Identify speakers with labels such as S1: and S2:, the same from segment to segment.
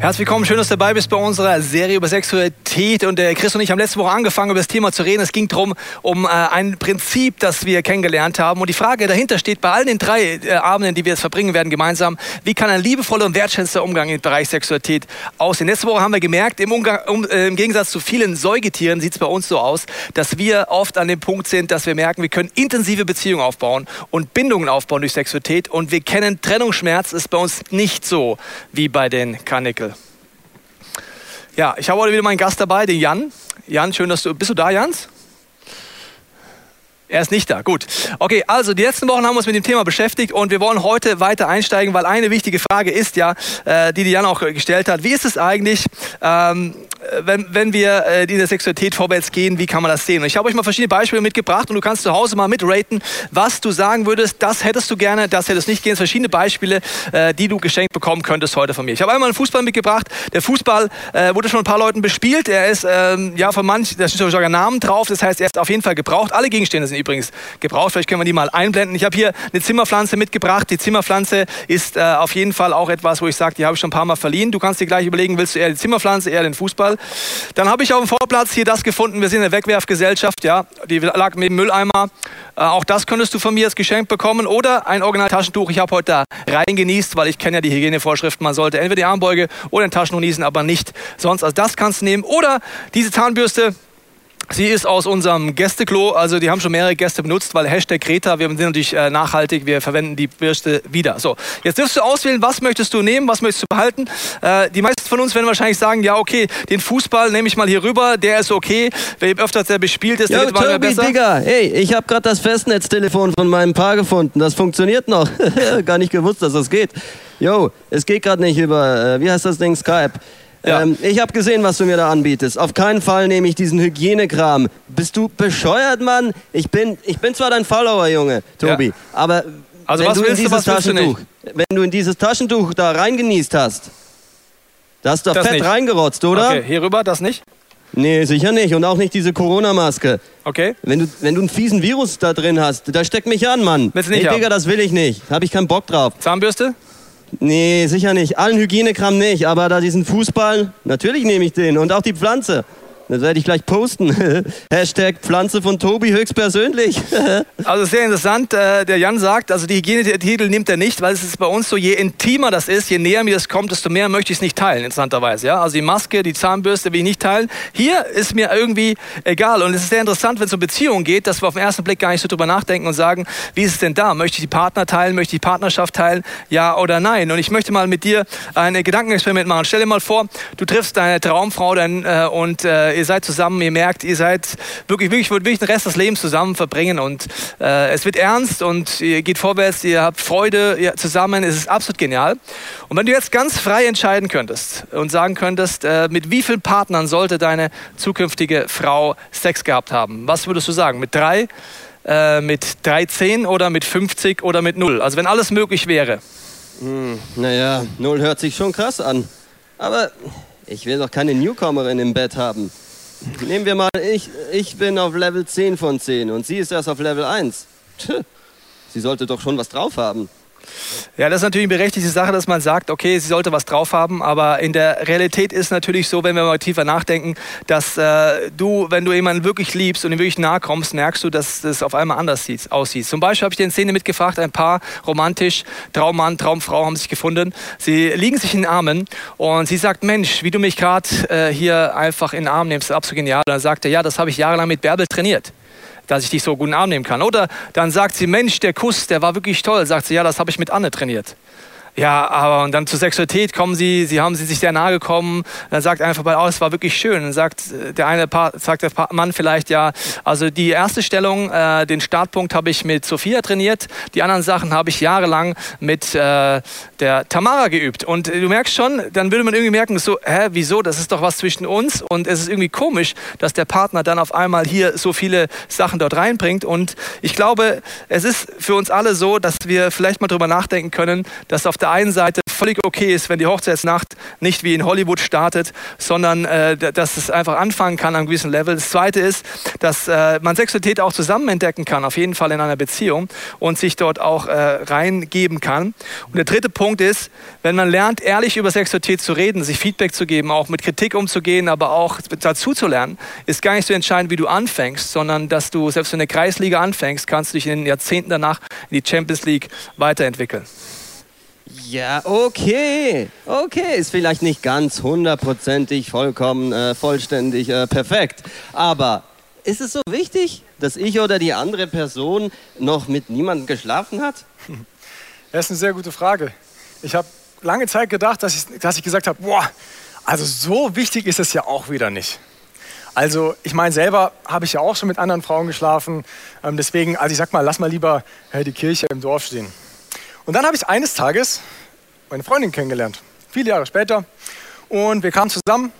S1: Herzlich willkommen, schön, dass du dabei bist bei unserer Serie über Sexualität. Und der Chris und ich haben letzte Woche angefangen, über das Thema zu reden. Es ging darum, um äh, ein Prinzip, das wir kennengelernt haben. Und die Frage dahinter steht bei all den drei äh, Abenden, die wir jetzt verbringen werden gemeinsam, wie kann ein liebevoller und wertschätzender Umgang im Bereich Sexualität aussehen? Letzte Woche haben wir gemerkt, im, Umgang, um, äh, im Gegensatz zu vielen Säugetieren sieht es bei uns so aus, dass wir oft an dem Punkt sind, dass wir merken, wir können intensive Beziehungen aufbauen und Bindungen aufbauen durch Sexualität. Und wir kennen Trennungsschmerz, ist bei uns nicht so wie bei den Karnickel. Ja, ich habe heute wieder meinen Gast dabei, den Jan. Jan, schön, dass du. Bist du da, Jans? Er ist nicht da. Gut. Okay, also die letzten Wochen haben wir uns mit dem Thema beschäftigt und wir wollen heute weiter einsteigen, weil eine wichtige Frage ist ja, äh, die Jan auch gestellt hat. Wie ist es eigentlich, ähm, wenn, wenn wir äh, in der Sexualität vorwärts gehen, wie kann man das sehen? Und ich habe euch mal verschiedene Beispiele mitgebracht und du kannst zu Hause mal mitraten, was du sagen würdest, das hättest du gerne, das hättest nicht gerne. Verschiedene Beispiele, äh, die du geschenkt bekommen könntest heute von mir. Ich habe einmal einen Fußball mitgebracht. Der Fußball äh, wurde schon ein paar Leuten bespielt. Er ist ähm, ja von manchen, da steht sogar Namen drauf. Das heißt, er ist auf jeden Fall gebraucht. Alle Gegenstände sind übrigens gebraucht. Vielleicht können wir die mal einblenden. Ich habe hier eine Zimmerpflanze mitgebracht. Die Zimmerpflanze ist äh, auf jeden Fall auch etwas, wo ich sage, die habe ich schon ein paar Mal verliehen. Du kannst dir gleich überlegen, willst du eher die Zimmerpflanze, eher den Fußball? Dann habe ich auf dem Vorplatz hier das gefunden. Wir sind eine Wegwerfgesellschaft, ja. Die lag mit dem Mülleimer. Äh, auch das könntest du von mir als Geschenk bekommen. Oder ein Original-Taschentuch. Ich habe heute da rein genießt, weil ich kenne ja die Hygienevorschriften. Man sollte entweder die Armbeuge oder den Taschentuch niesen, aber nicht sonst. Also das kannst du nehmen. Oder diese Zahnbürste, Sie ist aus unserem Gästeklo, also die haben schon mehrere Gäste benutzt, weil Hashtag Greta, wir sind natürlich äh, nachhaltig, wir verwenden die Bürste wieder. So, jetzt dürfst du auswählen, was möchtest du nehmen, was möchtest du behalten. Äh, die meisten von uns werden wahrscheinlich sagen, ja okay, den Fußball nehme ich mal hier rüber, der ist okay. Wer öfter der bespielt ist, der
S2: wird mal besser. Digga, hey, ich habe gerade das Festnetztelefon von meinem Paar gefunden, das funktioniert noch. Gar nicht gewusst, dass das geht. Jo, es geht gerade nicht über, äh, wie heißt das Ding, Skype. Ja. Ähm, ich habe gesehen, was du mir da anbietest. Auf keinen Fall nehme ich diesen Hygienekram. Bist du bescheuert, Mann? Ich bin, ich bin zwar dein Follower, Junge, Tobi, ja. aber
S1: also wenn, du in dieses
S2: du, Taschentuch, wenn du in dieses Taschentuch da reingenießt hast, da hast du das fett nicht. reingerotzt, oder?
S1: Okay, hier rüber das nicht?
S2: Nee, sicher nicht. Und auch nicht diese Corona-Maske.
S1: Okay.
S2: Wenn du, wenn du einen fiesen Virus da drin hast, da steckt mich an, Mann.
S1: Willst du nicht
S2: nee, Digga, das will ich nicht. Hab ich keinen Bock drauf.
S1: Zahnbürste?
S2: Nee, sicher nicht. Allen Hygienekram nicht, aber da diesen Fußball, natürlich nehme ich den. Und auch die Pflanze. Das werde ich gleich posten. Hashtag Pflanze von Tobi höchstpersönlich.
S1: also sehr interessant. Äh, der Jan sagt, also die Hygienetitel nimmt er nicht, weil es ist bei uns so, je intimer das ist, je näher mir das kommt, desto mehr möchte ich es nicht teilen, interessanterweise. Ja? Also die Maske, die Zahnbürste will ich nicht teilen. Hier ist mir irgendwie egal. Und es ist sehr interessant, wenn es um Beziehungen geht, dass wir auf den ersten Blick gar nicht so drüber nachdenken und sagen, wie ist es denn da? Möchte ich die Partner teilen? Möchte ich die Partnerschaft teilen? Ja oder nein? Und ich möchte mal mit dir ein Gedankenexperiment machen. Stell dir mal vor, du triffst deine Traumfrau dein, äh, und äh, ihr seid zusammen, ihr merkt, ihr seid wirklich, wirklich, wirklich den Rest des Lebens zusammen verbringen und äh, es wird ernst und ihr geht vorwärts, ihr habt Freude ihr, zusammen, es ist absolut genial. Und wenn du jetzt ganz frei entscheiden könntest und sagen könntest, äh, mit wie vielen Partnern sollte deine zukünftige Frau Sex gehabt haben, was würdest du sagen? Mit drei, äh, mit 13 oder mit 50 oder mit null? Also wenn alles möglich wäre.
S2: Hm, naja, null hört sich schon krass an. Aber ich will doch keine Newcomerin im Bett haben. Nehmen wir mal, ich, ich bin auf Level 10 von 10 und sie ist erst auf Level 1. Sie sollte doch schon was drauf haben.
S1: Ja, das ist natürlich eine berechtigte Sache, dass man sagt, okay, sie sollte was drauf haben, aber in der Realität ist natürlich so, wenn wir mal tiefer nachdenken, dass äh, du, wenn du jemanden wirklich liebst und ihm wirklich nahe kommst, merkst du, dass das auf einmal anders sieht, aussieht. Zum Beispiel habe ich dir eine Szene mitgefragt, ein Paar, romantisch, Traummann, Traumfrau haben sich gefunden. Sie liegen sich in den Armen und sie sagt, Mensch, wie du mich gerade äh, hier einfach in den Arm nimmst, absolut genial. Und dann sagt er, ja, das habe ich jahrelang mit Bärbel trainiert dass ich dich so gut in den Arm nehmen kann. Oder dann sagt sie, Mensch, der Kuss, der war wirklich toll. Sagt sie, ja, das habe ich mit Anne trainiert. Ja, aber und dann zur Sexualität kommen sie, sie haben sie sich sehr nahe gekommen. Dann sagt einfach bei, oh, es war wirklich schön. Dann sagt äh, der eine Paar, sagt der Mann vielleicht ja, also die erste Stellung, äh, den Startpunkt habe ich mit Sophia trainiert. Die anderen Sachen habe ich jahrelang mit äh, der Tamara geübt. Und du merkst schon, dann würde man irgendwie merken, so, hä, wieso? Das ist doch was zwischen uns. Und es ist irgendwie komisch, dass der Partner dann auf einmal hier so viele Sachen dort reinbringt. Und ich glaube, es ist für uns alle so, dass wir vielleicht mal drüber nachdenken können, dass auf der einen Seite völlig okay ist, wenn die Hochzeitsnacht nicht wie in Hollywood startet, sondern äh, dass es einfach anfangen kann an einem gewissen Level. Das Zweite ist, dass äh, man Sexualität auch zusammen entdecken kann, auf jeden Fall in einer Beziehung und sich dort auch äh, reingeben kann. Und der dritte Punkt ist, wenn man lernt, ehrlich über Sexualität zu reden, sich Feedback zu geben, auch mit Kritik umzugehen, aber auch dazu zu lernen, ist gar nicht so entscheidend, wie du anfängst, sondern dass du, selbst du eine Kreisliga anfängst, kannst du dich in den Jahrzehnten danach in die Champions League weiterentwickeln.
S2: Ja, okay. Okay, ist vielleicht nicht ganz hundertprozentig, vollkommen, äh, vollständig, äh, perfekt. Aber ist es so wichtig, dass ich oder die andere Person noch mit niemandem geschlafen hat?
S3: Das ist eine sehr gute Frage. Ich habe lange Zeit gedacht, dass ich, dass ich gesagt habe, boah, also so wichtig ist es ja auch wieder nicht. Also ich meine, selber habe ich ja auch schon mit anderen Frauen geschlafen. Ähm, deswegen, also ich sag mal, lass mal lieber äh, die Kirche im Dorf stehen. Und dann habe ich eines Tages meine Freundin kennengelernt, viele Jahre später. Und wir kamen zusammen,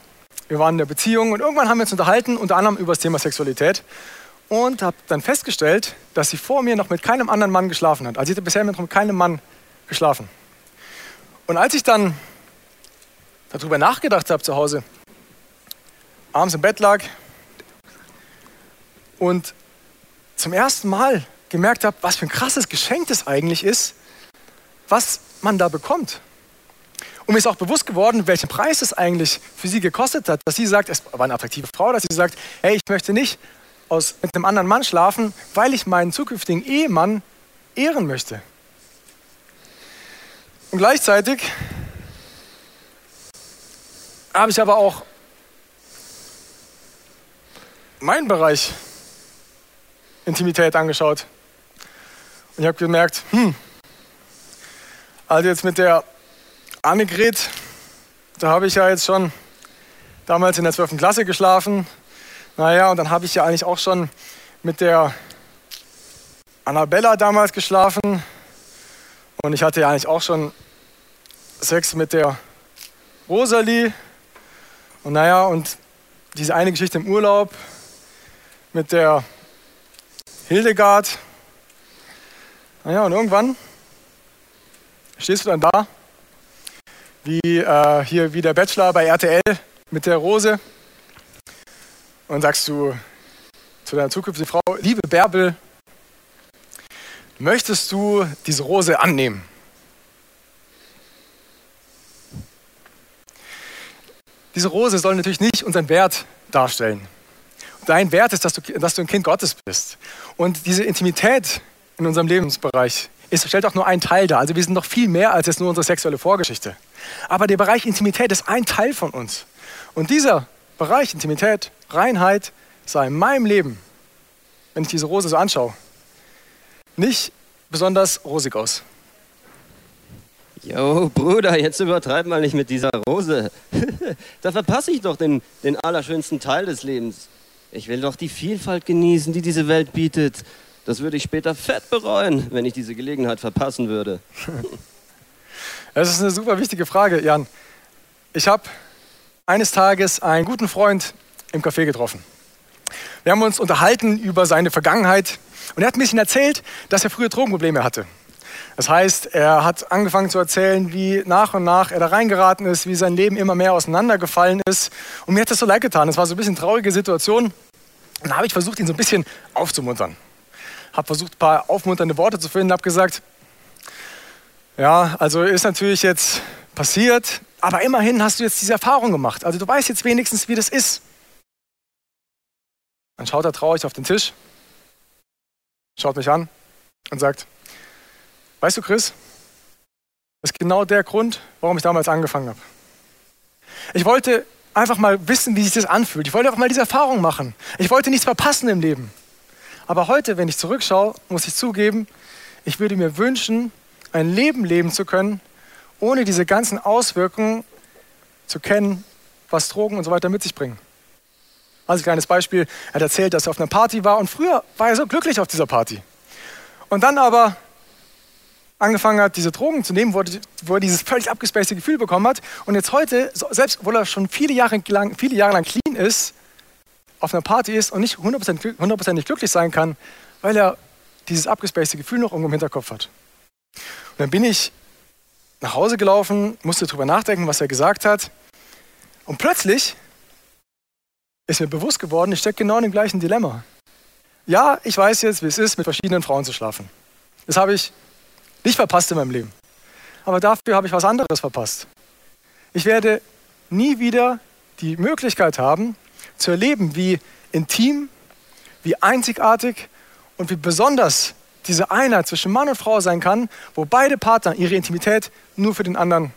S3: wir waren in der Beziehung und irgendwann haben wir uns unterhalten, unter anderem über das Thema Sexualität. Und habe dann festgestellt, dass sie vor mir noch mit keinem anderen Mann geschlafen hat. Also sie hatte bisher mit keinem Mann geschlafen. Und als ich dann darüber nachgedacht habe zu Hause, abends im Bett lag und zum ersten Mal gemerkt habe, was für ein krasses Geschenk das eigentlich ist, was man da bekommt. Und mir ist auch bewusst geworden, welchen Preis es eigentlich für sie gekostet hat, dass sie sagt, es war eine attraktive Frau, dass sie sagt, hey, ich möchte nicht aus, mit einem anderen Mann schlafen, weil ich meinen zukünftigen Ehemann ehren möchte. Und gleichzeitig habe ich aber auch meinen Bereich Intimität angeschaut. Und ich habe gemerkt, hm, also jetzt mit der Annegret, da habe ich ja jetzt schon damals in der 12. Klasse geschlafen. Naja, und dann habe ich ja eigentlich auch schon mit der Annabella damals geschlafen. Und ich hatte ja eigentlich auch schon Sex mit der Rosalie. Und naja, und diese eine Geschichte im Urlaub, mit der Hildegard. Naja, und irgendwann stehst du dann da, wie äh, hier wie der Bachelor bei RTL mit der Rose und sagst du zu deiner zukünftigen Frau, liebe Bärbel, möchtest du diese Rose annehmen? Diese Rose soll natürlich nicht unseren Wert darstellen. Dein Wert ist, dass du, dass du ein Kind Gottes bist. Und diese Intimität in unserem Lebensbereich ist, stellt auch nur einen Teil dar. Also wir sind noch viel mehr als jetzt nur unsere sexuelle Vorgeschichte. Aber der Bereich Intimität ist ein Teil von uns. Und dieser Bereich Intimität, Reinheit, sah in meinem Leben, wenn ich diese Rose so anschaue, nicht besonders rosig aus.
S2: Jo, Bruder, jetzt übertreib mal nicht mit dieser Rose. da verpasse ich doch den, den allerschönsten Teil des Lebens. Ich will doch die Vielfalt genießen, die diese Welt bietet. Das würde ich später fett bereuen, wenn ich diese Gelegenheit verpassen würde.
S3: Das ist eine super wichtige Frage, Jan. Ich habe eines Tages einen guten Freund im Café getroffen. Wir haben uns unterhalten über seine Vergangenheit und er hat ein bisschen erzählt, dass er früher Drogenprobleme hatte. Das heißt, er hat angefangen zu erzählen, wie nach und nach er da reingeraten ist, wie sein Leben immer mehr auseinandergefallen ist. Und mir hat das so leid getan. Es war so ein bisschen eine traurige Situation. Und da habe ich versucht, ihn so ein bisschen aufzumuntern. Habe versucht, ein paar aufmunternde Worte zu finden, habe gesagt, ja, also ist natürlich jetzt passiert, aber immerhin hast du jetzt diese Erfahrung gemacht. Also du weißt jetzt wenigstens, wie das ist. Dann schaut er traurig auf den Tisch, schaut mich an und sagt, weißt du, Chris, das ist genau der Grund, warum ich damals angefangen habe. Ich wollte einfach mal wissen, wie sich das anfühlt. Ich wollte einfach mal diese Erfahrung machen. Ich wollte nichts verpassen im Leben. Aber heute, wenn ich zurückschaue, muss ich zugeben, ich würde mir wünschen, ein Leben leben zu können, ohne diese ganzen Auswirkungen zu kennen, was Drogen und so weiter mit sich bringen. Also ein kleines Beispiel, er hat erzählt, dass er auf einer Party war und früher war er so glücklich auf dieser Party. Und dann aber angefangen hat, diese Drogen zu nehmen, wo er, wo er dieses völlig abgespacete Gefühl bekommen hat. Und jetzt heute, selbst obwohl er schon viele Jahre lang, viele Jahre lang clean ist, auf einer Party ist und nicht hundertprozentig glücklich sein kann, weil er dieses abgespacete Gefühl noch irgendwo im Hinterkopf hat. Und dann bin ich nach Hause gelaufen, musste drüber nachdenken, was er gesagt hat. Und plötzlich ist mir bewusst geworden, ich stecke genau in dem gleichen Dilemma. Ja, ich weiß jetzt, wie es ist, mit verschiedenen Frauen zu schlafen. Das habe ich nicht verpasst in meinem Leben. Aber dafür habe ich was anderes verpasst. Ich werde nie wieder die Möglichkeit haben, zu erleben, wie intim, wie einzigartig und wie besonders diese Einheit zwischen Mann und Frau sein kann, wo beide Partner ihre Intimität nur für den anderen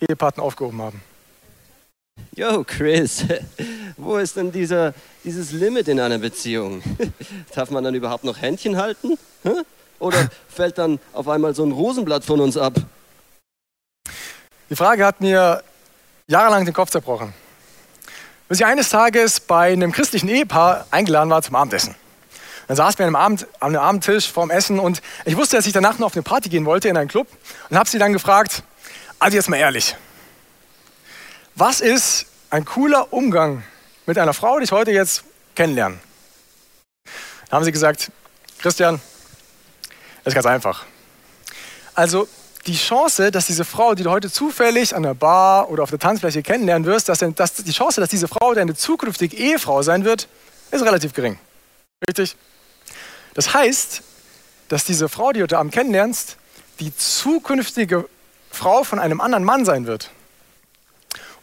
S3: Ehepartner aufgehoben haben.
S2: Yo, Chris, wo ist denn dieser, dieses Limit in einer Beziehung? Darf man dann überhaupt noch Händchen halten? Oder fällt dann auf einmal so ein Rosenblatt von uns ab?
S3: Die Frage hat mir jahrelang den Kopf zerbrochen. Bis ich eines Tages bei einem christlichen Ehepaar eingeladen war zum Abendessen. Dann saßen wir an einem, Abend, Abendtisch vorm Essen und ich wusste, dass ich danach noch auf eine Party gehen wollte in einen Club und habe sie dann gefragt, also jetzt mal ehrlich, was ist ein cooler Umgang mit einer Frau, die ich heute jetzt kennenlerne? Dann haben sie gesagt, Christian, das ist ganz einfach. Also die Chance, dass diese Frau, die du heute zufällig an der Bar oder auf der Tanzfläche kennenlernen wirst, dass, dass die Chance, dass diese Frau deine zukünftige Ehefrau sein wird, ist relativ gering. Richtig? Das heißt, dass diese Frau, die du heute Abend kennenlernst, die zukünftige Frau von einem anderen Mann sein wird.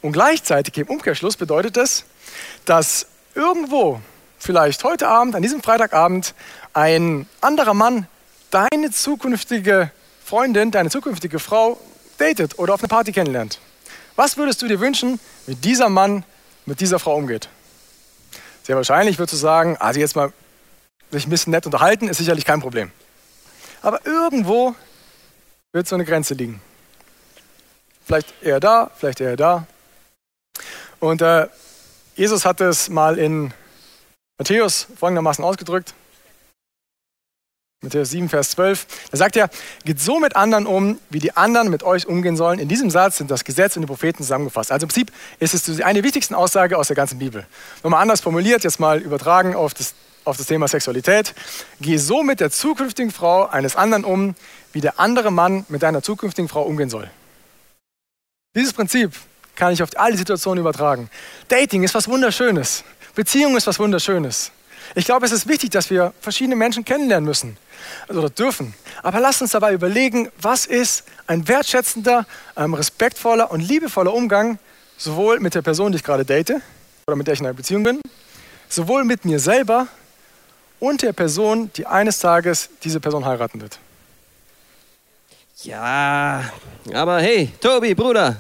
S3: Und gleichzeitig im Umkehrschluss bedeutet das, dass irgendwo, vielleicht heute Abend, an diesem Freitagabend, ein anderer Mann deine zukünftige Freundin, deine zukünftige Frau datet oder auf eine Party kennenlernt. Was würdest du dir wünschen, wie dieser Mann mit dieser Frau umgeht? Sehr wahrscheinlich würdest du sagen, also jetzt mal sich ein bisschen nett unterhalten, ist sicherlich kein Problem. Aber irgendwo wird so eine Grenze liegen. Vielleicht eher da, vielleicht eher da. Und äh, Jesus hat es mal in Matthäus folgendermaßen ausgedrückt. Matthäus 7, Vers 12. Da sagt er, geht so mit anderen um, wie die anderen mit euch umgehen sollen. In diesem Satz sind das Gesetz und die Propheten zusammengefasst. Also im Prinzip ist es eine der wichtigsten Aussagen aus der ganzen Bibel. Nochmal anders formuliert, jetzt mal übertragen auf das, auf das Thema Sexualität. Geh so mit der zukünftigen Frau eines anderen um, wie der andere Mann mit deiner zukünftigen Frau umgehen soll. Dieses Prinzip kann ich auf alle Situationen übertragen. Dating ist was Wunderschönes. Beziehung ist was Wunderschönes. Ich glaube, es ist wichtig, dass wir verschiedene Menschen kennenlernen müssen oder dürfen. Aber lasst uns dabei überlegen, was ist ein wertschätzender, ähm, respektvoller und liebevoller Umgang sowohl mit der Person, die ich gerade date oder mit der ich in einer Beziehung bin, sowohl mit mir selber und der Person, die eines Tages diese Person heiraten wird.
S2: Ja, aber hey, Tobi, Bruder,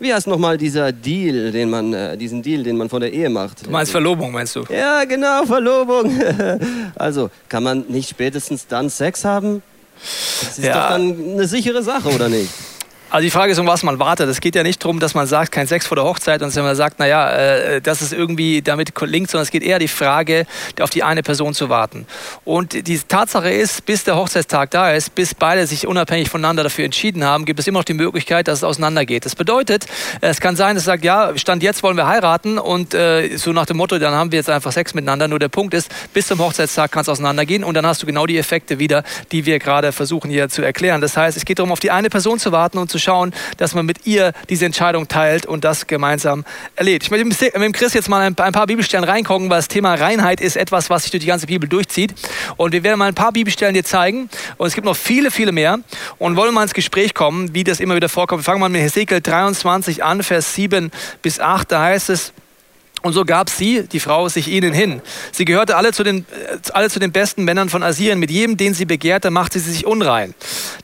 S2: wie heißt nochmal dieser Deal, den man, äh, diesen Deal, den man vor der Ehe macht?
S1: Du meinst Verlobung, meinst du?
S2: Ja, genau, Verlobung. also, kann man nicht spätestens dann Sex haben? Das ist ja. doch dann eine sichere Sache, oder nicht?
S1: Also die Frage ist, um was man wartet. Es geht ja nicht darum, dass man sagt, kein Sex vor der Hochzeit und dass man sagt, naja, äh, das ist irgendwie damit linkt, sondern es geht eher die Frage, auf die eine Person zu warten. Und die Tatsache ist, bis der Hochzeitstag da ist, bis beide sich unabhängig voneinander dafür entschieden haben, gibt es immer noch die Möglichkeit, dass es auseinandergeht. Das bedeutet, es kann sein, dass sagt, ja, Stand jetzt wollen wir heiraten und äh, so nach dem Motto, dann haben wir jetzt einfach Sex miteinander. Nur der Punkt ist, bis zum Hochzeitstag kann es auseinandergehen und dann hast du genau die Effekte wieder, die wir gerade versuchen hier zu erklären. Das heißt, es geht darum, auf die eine Person zu warten und zu schauen, dass man mit ihr diese Entscheidung teilt und das gemeinsam erlebt. Ich möchte mit dem Chris jetzt mal ein paar Bibelstellen reingucken, weil das Thema Reinheit ist etwas, was sich durch die ganze Bibel durchzieht. Und wir werden mal ein paar Bibelstellen dir zeigen. Und es gibt noch viele, viele mehr. Und wollen mal ins Gespräch kommen, wie das immer wieder vorkommt. Wir fangen mal mit Hesekiel 23 an, Vers 7 bis 8. Da heißt es, und so gab sie, die Frau, sich ihnen hin. Sie gehörte alle zu, den, äh, alle zu den besten Männern von Assyrien. Mit jedem, den sie begehrte, machte sie sich unrein.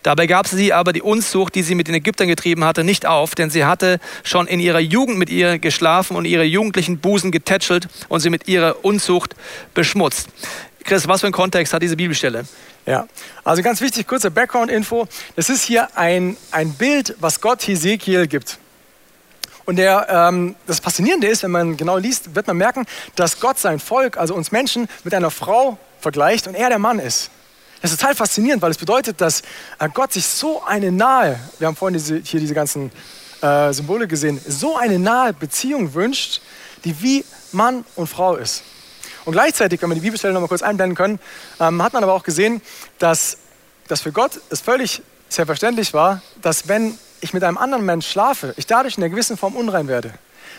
S1: Dabei gab sie aber die Unzucht, die sie mit den Ägyptern getrieben hatte, nicht auf, denn sie hatte schon in ihrer Jugend mit ihr geschlafen und ihre jugendlichen Busen getätschelt und sie mit ihrer Unzucht beschmutzt. Chris, was für einen Kontext hat diese Bibelstelle?
S3: Ja, also ganz wichtig, kurze Background-Info. Das ist hier ein, ein Bild, was Gott Hesekiel gibt. Und der, ähm, das Faszinierende ist, wenn man genau liest, wird man merken, dass Gott sein Volk, also uns Menschen, mit einer Frau vergleicht und er der Mann ist. Das ist total faszinierend, weil es bedeutet, dass äh, Gott sich so eine nahe, wir haben vorhin diese, hier diese ganzen äh, Symbole gesehen, so eine nahe Beziehung wünscht, die wie Mann und Frau ist. Und gleichzeitig, wenn wir die Bibelstelle noch mal kurz einblenden können, ähm, hat man aber auch gesehen, dass, dass für Gott es völlig selbstverständlich war, dass wenn ich mit einem anderen Mensch schlafe, ich dadurch in einer gewissen Form unrein werde.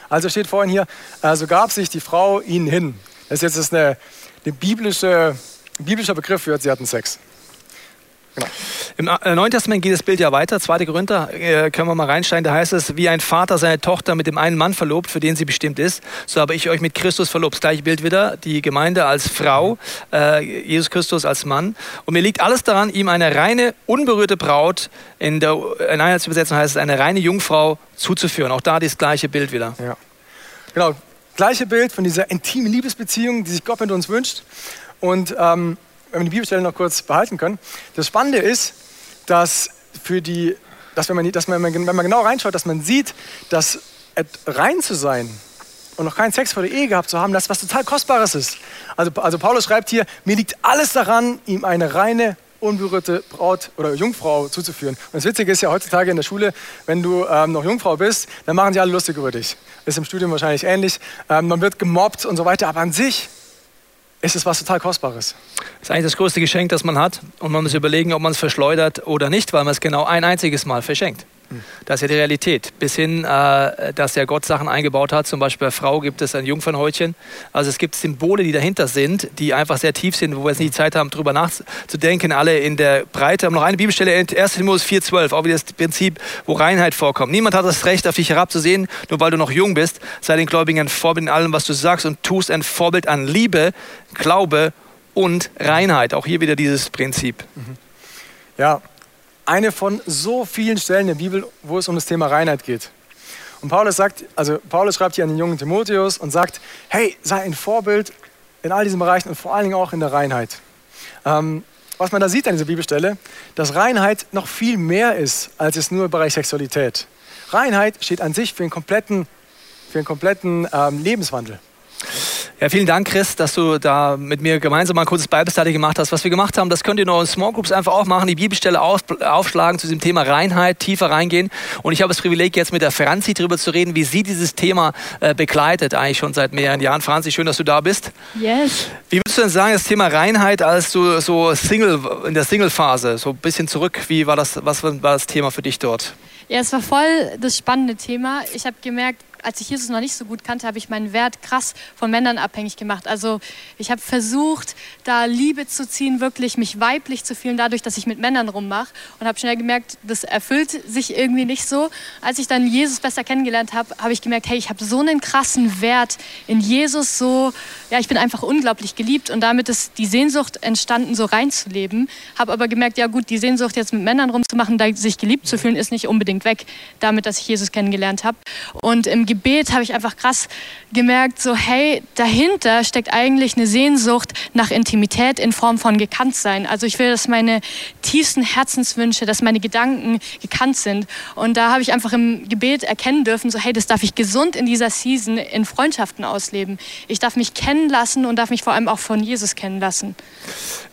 S3: Also steht vorhin hier, äh, so gab sich die Frau ihnen hin. Das ist jetzt eine, eine biblische, ein biblischer Begriff für, sie hatten Sex.
S1: Genau. Im äh, Neuen Testament geht das Bild ja weiter. 2. Korinther äh, können wir mal reinsteigen. Da heißt es, wie ein Vater seine Tochter mit dem einen Mann verlobt, für den sie bestimmt ist, so habe ich euch mit Christus verlobt. Das gleiche Bild wieder. Die Gemeinde als Frau, äh, Jesus Christus als Mann. Und mir liegt alles daran, ihm eine reine, unberührte Braut, in der in Einheitsübersetzung heißt es, eine reine Jungfrau zuzuführen. Auch da das gleiche Bild wieder.
S3: Ja. Genau, gleiche Bild von dieser intimen Liebesbeziehung, die sich Gott mit uns wünscht. Und ähm, wenn wir die Bibelstelle noch kurz behalten können. Das Spannende ist, dass, für die, dass, wenn, man, dass man, wenn man genau reinschaut, dass man sieht, dass rein zu sein und noch keinen Sex vor der Ehe gehabt zu haben, das was total Kostbares ist. Also, also Paulus schreibt hier, mir liegt alles daran, ihm eine reine, unberührte Braut oder Jungfrau zuzuführen. Und das Witzige ist ja heutzutage in der Schule, wenn du ähm, noch Jungfrau bist, dann machen sie alle lustig über dich. Ist im Studium wahrscheinlich ähnlich. Ähm, man wird gemobbt und so weiter, aber an sich ist es was total Kostbares.
S1: Das ist eigentlich das größte Geschenk, das man hat. Und man muss überlegen, ob man es verschleudert oder nicht, weil man es genau ein einziges Mal verschenkt. Das ist ja die Realität. Bis hin, äh, dass ja Gott Sachen eingebaut hat. Zum Beispiel bei Frau gibt es ein Jungfernhäutchen. Also es gibt Symbole, die dahinter sind, die einfach sehr tief sind, wo wir jetzt nicht Zeit haben, darüber nachzudenken. Alle in der Breite. haben noch eine Bibelstelle, 1. Timotheus 4,12, auch wieder das Prinzip, wo Reinheit vorkommt. Niemand hat das Recht, auf dich herabzusehen, nur weil du noch jung bist. Sei den Gläubigen ein Vorbild in allem, was du sagst und tust, ein Vorbild an Liebe, Glaube und Reinheit. Auch hier wieder dieses Prinzip.
S3: Ja, eine von so vielen Stellen der Bibel, wo es um das Thema Reinheit geht. Und Paulus sagt, also Paulus schreibt hier an den jungen Timotheus und sagt, hey, sei ein Vorbild in all diesen Bereichen und vor allen Dingen auch in der Reinheit. Ähm, was man da sieht an dieser Bibelstelle, dass Reinheit noch viel mehr ist, als es nur im Bereich Sexualität. Reinheit steht an sich für einen kompletten, für einen kompletten ähm, Lebenswandel.
S1: Ja, vielen Dank, Chris, dass du da mit mir gemeinsam mal ein kurzes Bible Study gemacht hast. Was wir gemacht haben, das könnt ihr noch in Small Groups einfach auch machen, die Bibelstelle auf, aufschlagen zu diesem Thema Reinheit, tiefer reingehen. Und ich habe das Privileg, jetzt mit der Franzi darüber zu reden, wie sie dieses Thema äh, begleitet, eigentlich schon seit mehreren Jahren. Franzi, schön, dass du da bist.
S4: Yes.
S1: Wie würdest du denn sagen, das Thema Reinheit als du so Single, in der Single-Phase, so ein bisschen zurück, wie war das, was war das Thema für dich dort?
S4: Ja, es war voll das spannende Thema. Ich habe gemerkt, als ich Jesus noch nicht so gut kannte, habe ich meinen Wert krass von Männern abhängig gemacht. Also ich habe versucht, da Liebe zu ziehen, wirklich mich weiblich zu fühlen, dadurch, dass ich mit Männern rummache. Und habe schnell gemerkt, das erfüllt sich irgendwie nicht so. Als ich dann Jesus besser kennengelernt habe, habe ich gemerkt, hey, ich habe so einen krassen Wert in Jesus, so, ja, ich bin einfach unglaublich geliebt. Und damit ist die Sehnsucht entstanden, so reinzuleben. Habe aber gemerkt, ja gut, die Sehnsucht jetzt mit Männern rumzumachen, sich geliebt zu fühlen, ist nicht unbedingt weg, damit, dass ich Jesus kennengelernt habe. Und im Gebet habe ich einfach krass gemerkt, so hey, dahinter steckt eigentlich eine Sehnsucht nach Intimität in Form von Gekanntsein. Also ich will, dass meine tiefsten Herzenswünsche, dass meine Gedanken gekannt sind. Und da habe ich einfach im Gebet erkennen dürfen, so hey, das darf ich gesund in dieser Season in Freundschaften ausleben. Ich darf mich kennen lassen und darf mich vor allem auch von Jesus kennen lassen.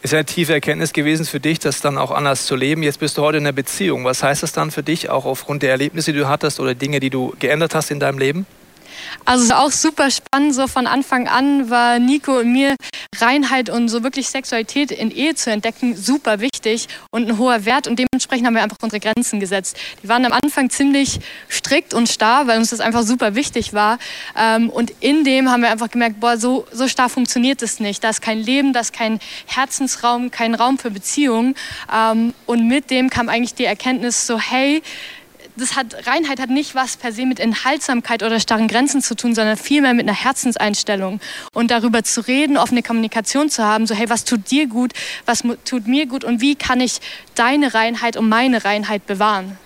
S1: Ist ja eine tiefe Erkenntnis gewesen für dich, das dann auch anders zu leben. Jetzt bist du heute in einer Beziehung. Was heißt das dann für dich, auch aufgrund der Erlebnisse, die du hattest oder Dinge, die du geändert hast in deinem Leben?
S4: Also auch super spannend, so von Anfang an war Nico und mir Reinheit und so wirklich Sexualität in Ehe zu entdecken super wichtig und ein hoher Wert und dementsprechend haben wir einfach unsere Grenzen gesetzt. Die waren am Anfang ziemlich strikt und starr, weil uns das einfach super wichtig war ähm, und in dem haben wir einfach gemerkt, boah, so, so starr funktioniert es nicht. Da ist kein Leben, da ist kein Herzensraum, kein Raum für Beziehungen ähm, und mit dem kam eigentlich die Erkenntnis so, hey, das hat, Reinheit hat nicht was per se mit Enthaltsamkeit oder starren Grenzen zu tun, sondern vielmehr mit einer Herzenseinstellung. Und darüber zu reden, offene Kommunikation zu haben, so hey, was tut dir gut, was tut mir gut und wie kann ich deine Reinheit und meine Reinheit bewahren?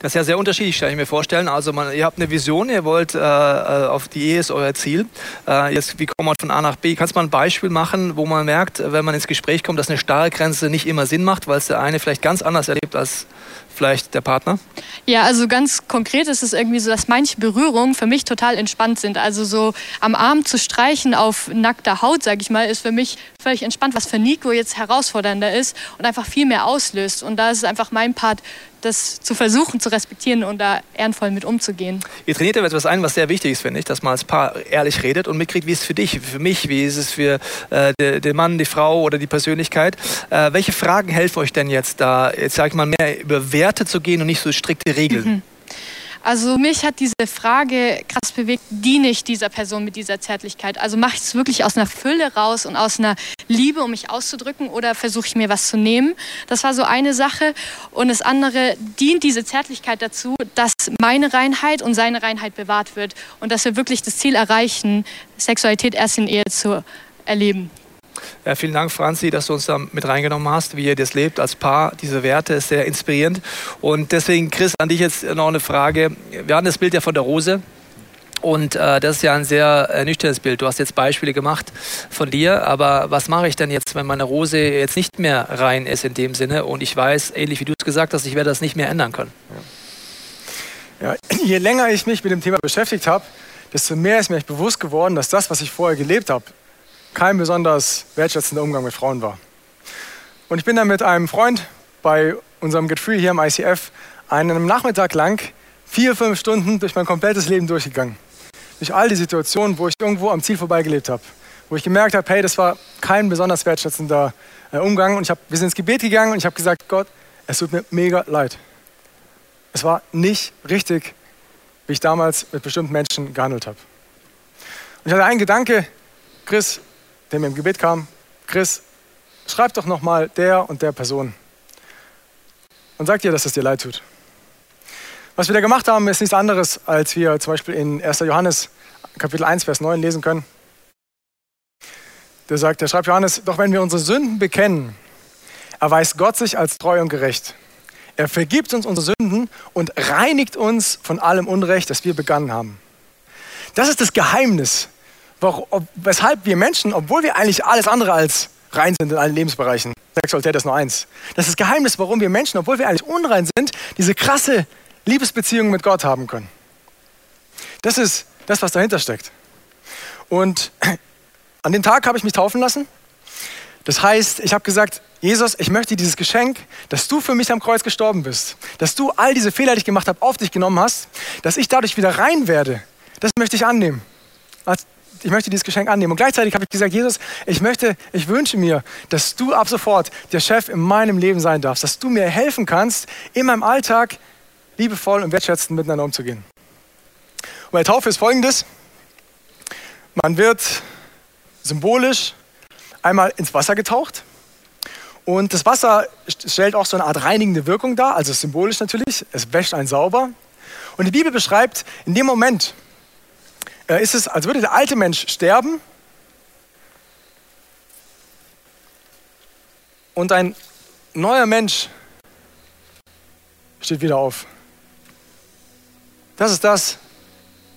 S1: Das ist ja sehr unterschiedlich, kann ich mir vorstellen. Also man, ihr habt eine Vision, ihr wollt äh, äh, auf die Ehe ist euer Ziel. Äh, jetzt, wie kommt man von A nach B? Kannst du mal ein Beispiel machen, wo man merkt, wenn man ins Gespräch kommt, dass eine starre Grenze nicht immer Sinn macht, weil es der eine vielleicht ganz anders erlebt als vielleicht der Partner?
S4: Ja, also ganz konkret ist es irgendwie so, dass manche Berührungen für mich total entspannt sind. Also so am Arm zu streichen auf nackter Haut, sage ich mal, ist für mich völlig entspannt, was für Nico jetzt herausfordernder ist und einfach viel mehr auslöst. Und da ist es einfach mein Part das zu versuchen zu respektieren und da ehrenvoll mit umzugehen.
S1: Ihr trainiert ja etwas ein, was sehr wichtig ist, finde ich, dass man als Paar ehrlich redet und mitkriegt, wie ist es für dich, für mich, wie ist es für äh, den Mann, die Frau oder die Persönlichkeit. Äh, welche Fragen helfen euch denn jetzt da, jetzt sage ich mal, mehr über Werte zu gehen und nicht so strikte Regeln? Mhm.
S4: Also mich hat diese Frage krass bewegt, diene ich dieser Person mit dieser Zärtlichkeit? Also mache ich es wirklich aus einer Fülle raus und aus einer Liebe, um mich auszudrücken oder versuche ich mir was zu nehmen? Das war so eine Sache. Und das andere, dient diese Zärtlichkeit dazu, dass meine Reinheit und seine Reinheit bewahrt wird und dass wir wirklich das Ziel erreichen, Sexualität erst in Ehe zu erleben.
S1: Ja, vielen Dank, Franzi, dass du uns da mit reingenommen hast, wie ihr das lebt als Paar. Diese Werte ist sehr inspirierend. Und deswegen, Chris, an dich jetzt noch eine Frage. Wir haben das Bild ja von der Rose. Und äh, das ist ja ein sehr äh, nüchternes Bild. Du hast jetzt Beispiele gemacht von dir, aber was mache ich denn jetzt, wenn meine Rose jetzt nicht mehr rein ist in dem Sinne und ich weiß, ähnlich wie du es gesagt hast, ich werde das nicht mehr ändern können?
S3: Ja. ja je länger ich mich mit dem Thema beschäftigt habe, desto mehr ist mir bewusst geworden, dass das, was ich vorher gelebt habe, kein besonders wertschätzender Umgang mit Frauen war. Und ich bin dann mit einem Freund bei unserem Get Free hier im ICF einen Nachmittag lang vier, fünf Stunden durch mein komplettes Leben durchgegangen. Durch all die Situationen, wo ich irgendwo am Ziel vorbeigelebt habe. Wo ich gemerkt habe, hey, das war kein besonders wertschätzender äh, Umgang. Und ich hab, wir sind ins Gebet gegangen und ich habe gesagt, Gott, es tut mir mega leid. Es war nicht richtig, wie ich damals mit bestimmten Menschen gehandelt habe. Und ich hatte einen Gedanke, Chris, der mir im Gebet kam, Chris, schreib doch nochmal der und der Person und sag dir, dass es dir leid tut. Was wir da gemacht haben, ist nichts anderes, als wir zum Beispiel in 1. Johannes Kapitel 1, Vers 9 lesen können. Der sagt, der schreibt Johannes, doch wenn wir unsere Sünden bekennen, erweist Gott sich als treu und gerecht. Er vergibt uns unsere Sünden und reinigt uns von allem Unrecht, das wir begangen haben. Das ist das Geheimnis weshalb wir Menschen, obwohl wir eigentlich alles andere als rein sind in allen Lebensbereichen, Sexualität ist nur eins. Das ist das Geheimnis, warum wir Menschen, obwohl wir eigentlich unrein sind, diese krasse Liebesbeziehung mit Gott haben können. Das ist das, was dahinter steckt. Und an dem Tag habe ich mich taufen lassen. Das heißt, ich habe gesagt, Jesus, ich möchte dieses Geschenk, dass du für mich am Kreuz gestorben bist, dass du all diese Fehler, die ich gemacht habe, auf dich genommen hast, dass ich dadurch wieder rein werde. Das möchte ich annehmen ich möchte dieses Geschenk annehmen. Und gleichzeitig habe ich gesagt, Jesus, ich möchte, ich wünsche mir, dass du ab sofort der Chef in meinem Leben sein darfst, dass du mir helfen kannst, in meinem Alltag liebevoll und wertschätzend miteinander umzugehen. Und bei Taufe ist folgendes. Man wird symbolisch einmal ins Wasser getaucht. Und das Wasser stellt auch so eine Art reinigende Wirkung dar, also symbolisch natürlich. Es wäscht einen sauber. Und die Bibel beschreibt, in dem Moment, äh, ist es, als würde der alte Mensch sterben und ein neuer Mensch steht wieder auf. Das ist das,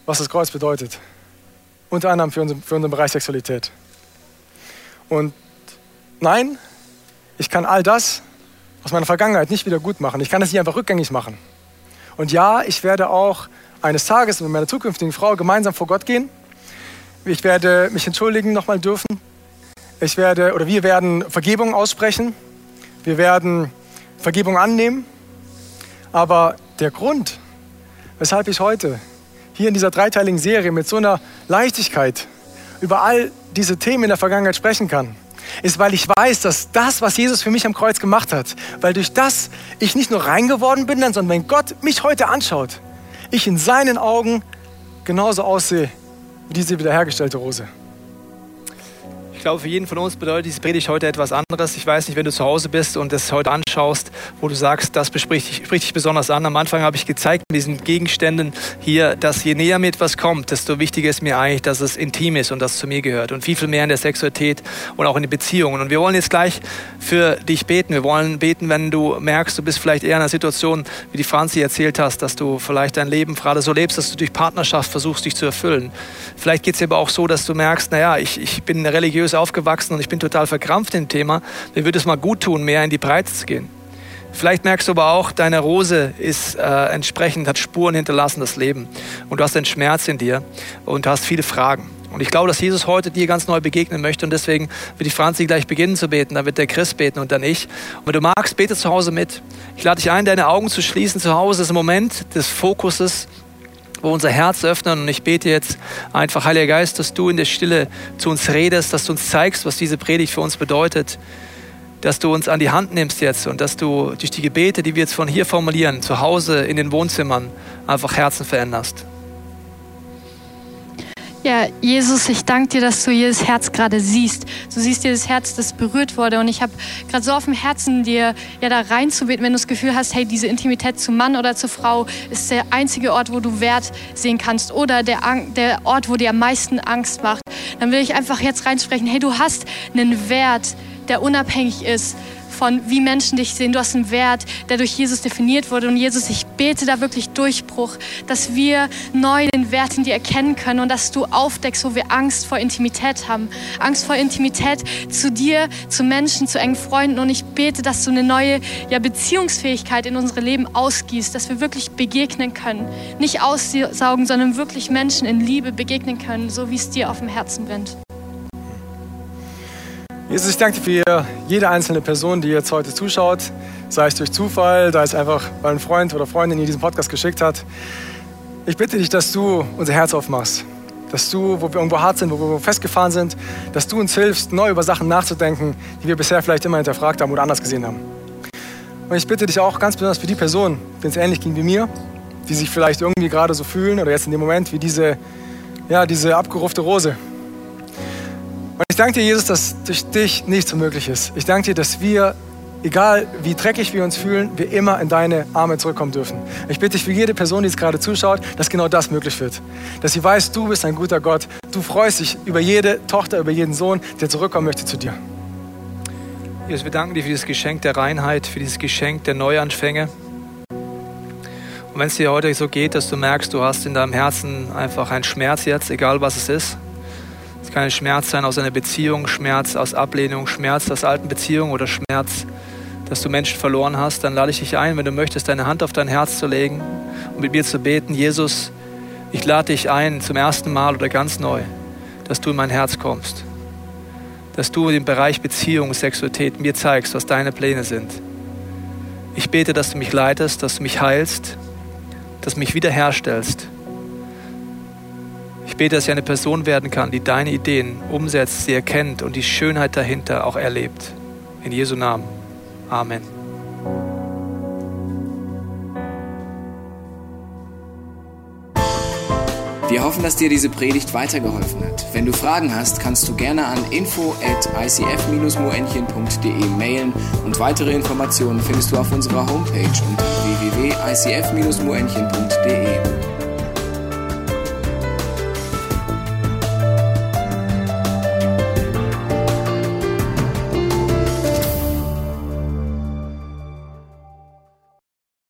S3: was das Kreuz bedeutet. Unter anderem für unseren, für unseren Bereich Sexualität. Und nein, ich kann all das aus meiner Vergangenheit nicht wieder gut machen. Ich kann es nicht einfach rückgängig machen. Und ja, ich werde auch eines Tages mit meiner zukünftigen Frau gemeinsam vor Gott gehen. Ich werde mich entschuldigen nochmal dürfen. Ich werde oder wir werden Vergebung aussprechen. Wir werden Vergebung annehmen. Aber der Grund, weshalb ich heute hier in dieser dreiteiligen Serie mit so einer Leichtigkeit über all diese Themen in der Vergangenheit sprechen kann, ist, weil ich weiß, dass das, was Jesus für mich am Kreuz gemacht hat, weil durch das ich nicht nur rein geworden bin, sondern wenn Gott mich heute anschaut, ich in seinen Augen genauso aussehe wie diese wiederhergestellte Rose.
S1: Ich glaube, für jeden von uns bedeutet diese Predigt heute etwas anderes. Ich weiß nicht, wenn du zu Hause bist und es heute anschaust, wo du sagst, das bespricht dich, spricht dich besonders an. Am Anfang habe ich gezeigt mit diesen Gegenständen hier, dass je näher mir etwas kommt, desto wichtiger ist mir eigentlich, dass es intim ist und das zu mir gehört. Und viel, viel mehr in der Sexualität und auch in den Beziehungen. Und wir wollen jetzt gleich für dich beten. Wir wollen beten, wenn du merkst, du bist vielleicht eher in einer Situation, wie die Franzi erzählt hast, dass du vielleicht dein Leben gerade so lebst, dass du durch Partnerschaft versuchst, dich zu erfüllen. Vielleicht geht es dir aber auch so, dass du merkst, naja, ich, ich bin religiös religiös aufgewachsen und ich bin total verkrampft im Thema, mir würde es mal gut tun, mehr in die Breite zu gehen. Vielleicht merkst du aber auch, deine Rose ist äh, entsprechend, hat Spuren hinterlassen, das Leben. Und du hast einen Schmerz in dir und hast viele Fragen. Und ich glaube, dass Jesus heute dir ganz neu begegnen möchte und deswegen wird die Franzi gleich beginnen zu beten, dann wird der Chris beten und dann ich. Und wenn du magst, bete zu Hause mit. Ich lade dich ein, deine Augen zu schließen zu Hause. Ist ein Moment des Fokuses, wo unser Herz öffnen und ich bete jetzt einfach, Heiliger Geist, dass du in der Stille zu uns redest, dass du uns zeigst, was diese Predigt für uns bedeutet, dass du uns an die Hand nimmst jetzt und dass du durch die Gebete, die wir jetzt von hier formulieren, zu Hause in den Wohnzimmern einfach Herzen veränderst.
S4: Ja, Jesus, ich danke dir, dass du jedes Herz gerade siehst. Du siehst jedes Herz, das berührt wurde. Und ich habe gerade so auf dem Herzen, dir ja da reinzubeten, wenn du das Gefühl hast, hey, diese Intimität zu Mann oder zu Frau ist der einzige Ort, wo du Wert sehen kannst oder der, der Ort, wo dir am meisten Angst macht. Dann will ich einfach jetzt reinsprechen, hey, du hast einen Wert, der unabhängig ist von wie Menschen dich sehen. Du hast einen Wert, der durch Jesus definiert wurde. Und Jesus, ich bete da wirklich Durchbruch, dass wir neu den Wert in dir erkennen können und dass du aufdeckst, wo wir Angst vor Intimität haben. Angst vor Intimität zu dir, zu Menschen, zu engen Freunden. Und ich bete, dass du eine neue ja, Beziehungsfähigkeit in unsere Leben ausgießt, dass wir wirklich begegnen können. Nicht aussaugen, sondern wirklich Menschen in Liebe begegnen können, so wie es dir auf dem Herzen brennt.
S3: Jesus, ich danke dir für jede einzelne Person, die jetzt heute zuschaut, sei es durch Zufall, sei es einfach, weil ein Freund oder Freundin dir diesen Podcast geschickt hat. Ich bitte dich, dass du unser Herz aufmachst, dass du, wo wir irgendwo hart sind, wo wir festgefahren sind, dass du uns hilfst, neu über Sachen nachzudenken, die wir bisher vielleicht immer hinterfragt haben oder anders gesehen haben. Und ich bitte dich auch ganz besonders für die Personen, denen es ähnlich ging wie mir, die sich vielleicht irgendwie gerade so fühlen oder jetzt in dem Moment wie diese, ja, diese abgerufte Rose, danke dir, Jesus, dass durch dich nichts unmöglich ist. Ich danke dir, dass wir, egal wie dreckig wir uns fühlen, wir immer in deine Arme zurückkommen dürfen. Ich bitte dich für jede Person, die jetzt gerade zuschaut, dass genau das möglich wird. Dass sie weiß, du bist ein guter Gott. Du freust dich über jede Tochter, über jeden Sohn, der zurückkommen möchte zu dir.
S1: Jesus, wir danken dir für dieses Geschenk der Reinheit, für dieses Geschenk der Neuanfänge. Und wenn es dir heute so geht, dass du merkst, du hast in deinem Herzen einfach einen Schmerz jetzt, egal was es ist, es kann ein Schmerz sein aus einer Beziehung, Schmerz aus Ablehnung, Schmerz aus alten Beziehungen oder Schmerz, dass du Menschen verloren hast. Dann lade ich dich ein, wenn du möchtest, deine Hand auf dein Herz zu legen und mit mir zu beten. Jesus, ich lade dich ein, zum ersten Mal oder ganz neu, dass du in mein Herz kommst. Dass du dem Bereich Beziehung, Sexualität mir zeigst, was deine Pläne sind. Ich bete, dass du mich leitest, dass du mich heilst, dass du mich wiederherstellst ich bete, dass ich eine Person werden kann, die deine Ideen umsetzt, sie erkennt und die Schönheit dahinter auch erlebt. In Jesu Namen. Amen.
S5: Wir hoffen, dass dir diese Predigt weitergeholfen hat. Wenn du Fragen hast, kannst du gerne an info at icf-moenchen.de mailen und weitere Informationen findest du auf unserer Homepage unter www.icf-moenchen.de.